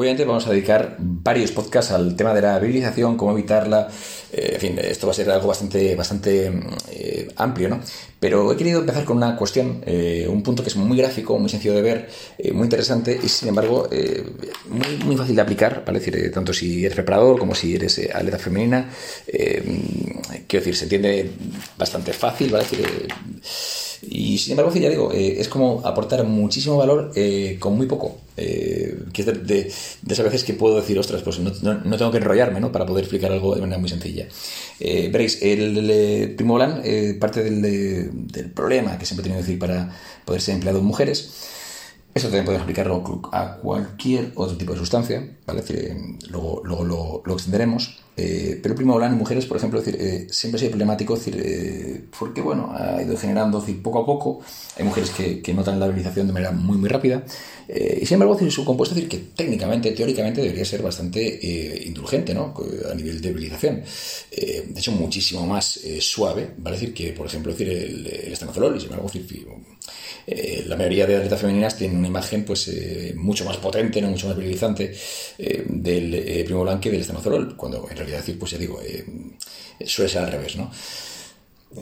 Obviamente vamos a dedicar varios podcasts al tema de la virilización, cómo evitarla. Eh, en fin, esto va a ser algo bastante, bastante eh, amplio, ¿no? Pero he querido empezar con una cuestión, eh, un punto que es muy gráfico, muy sencillo de ver, muy interesante y sin embargo muy, muy, fácil de aplicar, ¿vale? decir, tanto si eres preparador como si eres atleta femenina. quiero decir, se entiende bastante fácil, ¿vale? decir, y sin embargo, ya digo, eh, es como aportar muchísimo valor eh, con muy poco. Eh, que es de, de, esas veces que puedo decir, ostras, pues no, no, tengo que enrollarme ¿no? para poder explicar algo de manera muy sencilla. veréis, el, el Primo parte del, del, problema que siempre he tenido que decir para poder ser empleado en mujeres. Eso también podemos aplicarlo a cualquier otro tipo de sustancia, ¿vale? luego, luego lo, lo extenderemos. Eh, pero volar en mujeres, por ejemplo, eh, siempre ha sido problemático, decir, eh, porque bueno, ha ido generando decir, poco a poco. Hay mujeres que, notan la virilización de manera muy, muy rápida. y sin embargo, decir, su compuesto, decir, que técnicamente, teóricamente, debería ser bastante indulgente ¿no? a nivel de virilización. de hecho, muchísimo más suave, ¿vale? decir, que, por ejemplo, decir, el, el estanozolol. Y sin embargo, decir, la mayoría de atletas femeninas tienen una imagen pues mucho más potente, ¿no? mucho más virilizante del primo que del estanozolol, cuando en realidad decir, pues ya digo, eh, suele ser al revés, ¿no?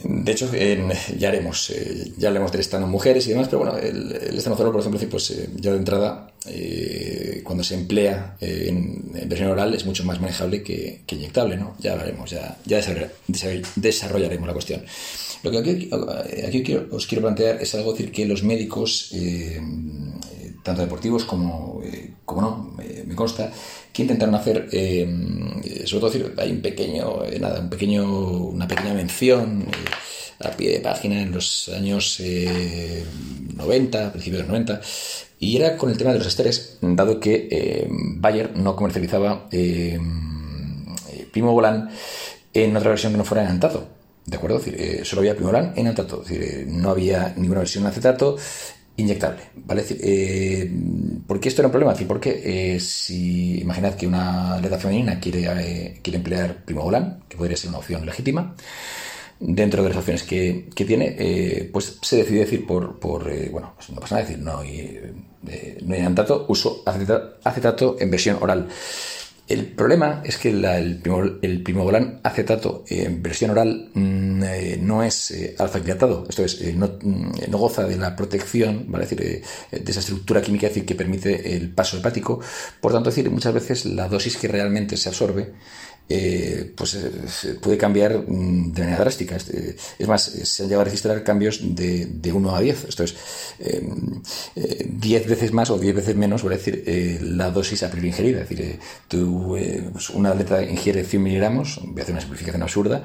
De hecho, ya haremos, eh, ya hablemos del estano en mujeres y demás, pero bueno, el, el por ejemplo, pues eh, ya de entrada, cuando se emplea en, versión oral es mucho más manejable que, inyectable, ¿no? Ya hablaremos, ya, ya desarrollaremos la cuestión. Lo que aquí, aquí os quiero plantear es algo decir que los médicos tanto deportivos como, eh, como no, me, consta, que intentaron hacer, eh, sobre todo decir, hay un pequeño, eh, nada, un pequeño, una pequeña mención a pie de página en los años 90, principios de los 90, y era con el tema de los esteres, dado que Bayer no comercializaba Primo Volán en otra versión que no fuera en antato. ¿De acuerdo? Es decir, solo había Primobolan en antato. Es decir, no había ninguna versión en acetato inyectable, ¿vale? Eh, ¿Por qué esto era un problema? Porque eh, si imaginad que una atleta femenina quiere, eh, quiere emplear primobolan, que podría ser una opción legítima, dentro de las opciones que, tiene, pues se decide decir por, por bueno, pues no pasa nada, decir, no hay, no hay antato, uso acetato en versión oral. El problema es que el, primobolan acetato en versión oral mm, eh, no es eh, alfa esto es, eh, mm, no, goza de la protección, ¿vale? decir, de esa estructura química decir, que permite el paso hepático. Por tanto, decir, muchas veces la dosis que realmente se absorbe pues puede cambiar mm, de manera drástica. Es más, se han llegado a registrar cambios de, de 1 a 10. Esto es 10 veces más o 10 veces menos, a decir, la dosis a priori ingerida. Es decir, tú, pues una atleta ingiere 100 miligramos, voy a hacer una simplificación absurda,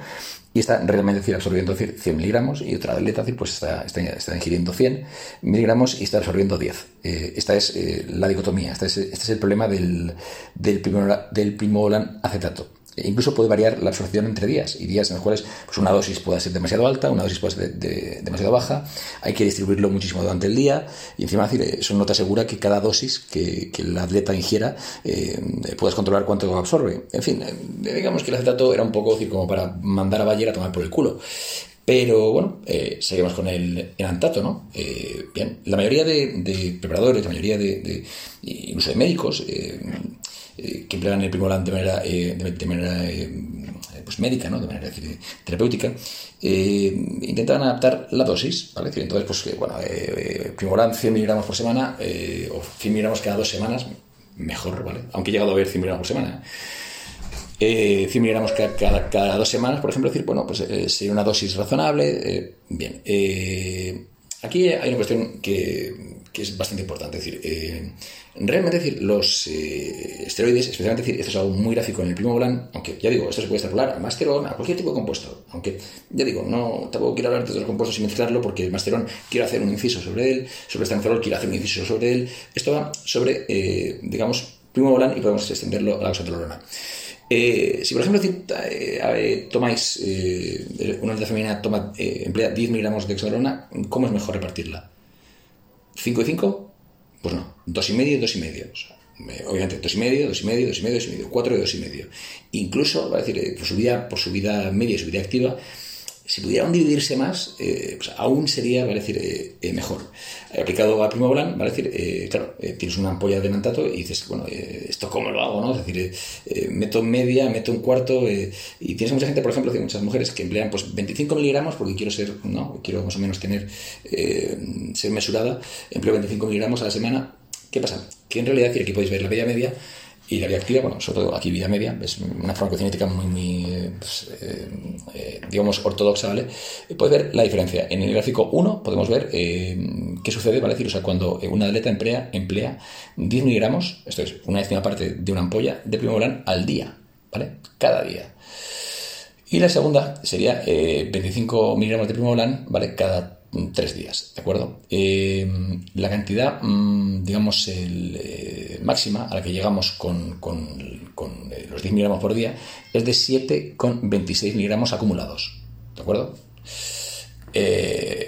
y está realmente decir, absorbiendo 100 miligramos y otra atleta pues está, está, ingiriendo 100 miligramos y está absorbiendo 10. esta es la dicotomía, este es, este es el problema del, del, del primobolan acetato. E incluso puede variar la absorción entre días y días en los cuales pues una dosis puede ser demasiado alta, una dosis puede ser demasiado baja, hay que distribuirlo muchísimo durante el día y encima decir, eso no te asegura que cada dosis que, que el atleta ingiera eh, puedas controlar cuánto absorbe. En fin, eh, digamos que el acetato era un poco decir, como para mandar a Bayer a tomar por el culo. Pero bueno, eh, seguimos con el, antato, ¿no? Eh, bien, la mayoría de, preparadores, la mayoría de, incluso de médicos, eh, que emplean el primolán de manera, eh, de, manera eh, pues médica, ¿no? de manera terapéutica, intentaban adaptar la dosis, ¿vale? Entonces, pues, bueno, primolán 100 miligramos por semana o 100 miligramos cada dos semanas, mejor, ¿vale? Aunque he llegado a ver 100 miligramos por semana. 100 miligramos cada, dos semanas, por ejemplo, decir, bueno, pues sería una dosis razonable. bien. aquí hay una cuestión que, es bastante importante. Es decir, Realmente, decir, los eh, esteroides, especialmente decir, esto es algo muy gráfico en el primo volán, aunque ya digo, esto se puede extrapolar al masterón, a cualquier tipo de compuesto. Aunque ya digo, no tampoco quiero hablar de los compuestos sin mezclarlo, porque el masterón quiero hacer un inciso sobre él, sobre estanzolol quiero hacer un inciso sobre él. Esto va sobre, eh, digamos, primo volán y podemos extenderlo a la oxandrolona. Eh, si, por ejemplo, tomáis, una alta femenina toma, emplea 10 miligramos de oxandrolona, ¿cómo es mejor repartirla? ¿5 y 5? Pues no, dos y medio, dos y medio. obviamente, dos y medio, dos y medio, dos y medio, dos y medio, cuatro y dos y medio. Incluso, va a decir, eh, por por su vida media y su vida activa, si pudieran dividirse más, eh, pues aún sería, decir, eh, eh, mejor. Aplicado a Primobolan, vale decir, claro, tienes una ampolla de nantato y dices, bueno, ¿esto cómo lo hago? ¿no? Es decir, meto media, meto un cuarto, y tienes mucha gente, por ejemplo, muchas mujeres que emplean pues 25 miligramos porque quiero ser, ¿no? Quiero más o menos tener, ser mesurada, empleo 25 miligramos a la semana. ¿Qué pasa? Que en realidad, aquí podéis ver la media media, y la vía activa, bueno, sobre todo aquí vida media, es una farmacocinética muy, pues, eh, eh, digamos, ortodoxa, ¿vale? Puedes ver la diferencia. En el gráfico 1 podemos ver eh, qué sucede, ¿vale? decir, o sea, cuando una atleta emplea, emplea 10 miligramos, esto es una décima parte de una ampolla de primobolan al día, ¿vale? Cada día. Y la segunda sería 25 miligramos de primobolan, ¿vale? Cada tres días, ¿de acuerdo? Eh, la cantidad, mm, digamos, eh, máxima a la que llegamos con, eh, los 10 miligramos por día es de 7,26 miligramos acumulados, ¿de acuerdo?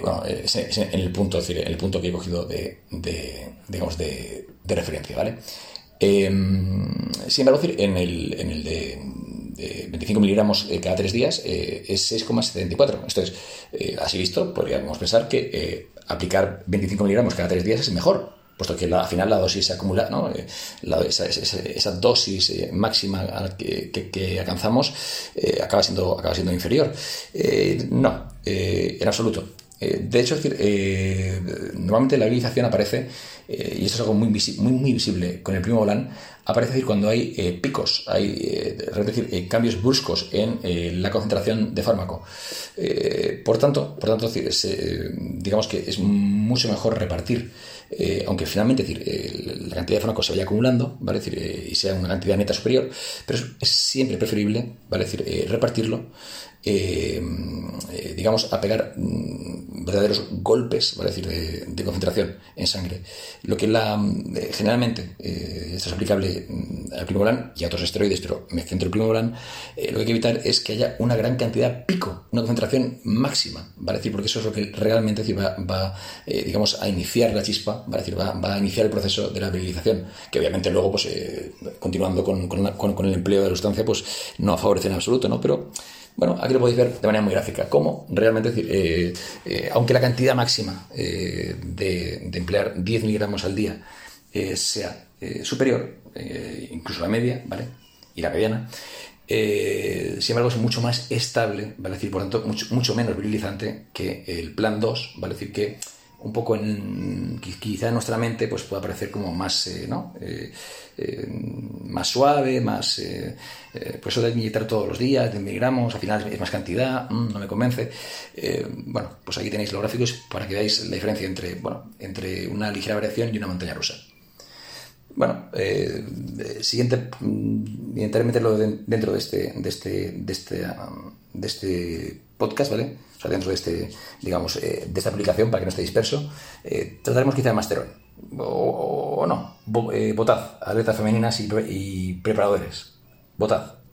bueno, en el punto, decir, el punto que he cogido de, digamos, de, referencia, ¿vale? sin embargo, en el, en el de de 25 miligramos eh, cada tres días eh, es 6,74. Entonces, eh, así visto, podríamos pensar que aplicar 25 miligramos cada tres días es mejor, puesto que al final la dosis se acumula, ¿no? esa, dosis máxima que, alcanzamos acaba, siendo, acaba siendo inferior. no, en absoluto. de hecho, normalmente la utilización aparece, y esto es algo muy, muy, visible con el primo volán, aparece cuando hay eh, picos, hay eh, es decir, eh, cambios bruscos en la concentración de fármaco. por tanto, por tanto digamos que es mucho mejor repartir, aunque finalmente decir, la cantidad de fármaco se vaya acumulando, ¿vale? decir, y sea una cantidad neta superior, pero es, siempre preferible ¿vale? decir, repartirlo eh, eh, digamos, a pegar mm, verdaderos golpes, ¿vale? decir, de, concentración en sangre. Lo que la, eh, generalmente, esto es aplicable mm, al primobolan y a otros esteroides, pero me centro en primobolan, lo que hay que evitar es que haya una gran cantidad pico, una concentración máxima, ¿vale? decir, porque eso es lo que realmente va, digamos, a iniciar la chispa, ¿vale? decir, va, a iniciar el proceso de la virilización, que obviamente luego, pues, continuando con, con, el empleo de la sustancia, pues no favorece en absoluto, ¿no? Pero bueno, aquí lo podéis ver de manera muy gráfica, cómo realmente, decir, eh, eh, aunque la cantidad máxima eh, de, emplear 10 miligramos al día sea superior, incluso la media, ¿vale? Y la mediana, sin embargo es mucho más estable, ¿vale? decir, por tanto, mucho, mucho menos virilizante que el plan 2, ¿vale? decir, que un poco en quizá en nuestra mente pues pueda parecer como más eh, ¿no? Eh, eh, más suave más pues eso de inyectar todos los días de miligramos al final es más cantidad mm, no me convence bueno pues aquí tenéis los gráficos para que veáis la diferencia entre bueno entre una ligera variación y una montaña rusa bueno, siguiente, mm, intentaré meterlo dentro de este, de este, de este, de este podcast, ¿vale? O sea, dentro de este, digamos, eh, de esta aplicación para que no esté disperso. Eh, trataremos quizá de Masterón. O, no. votad, atletas femeninas y, y preparadores. Votad.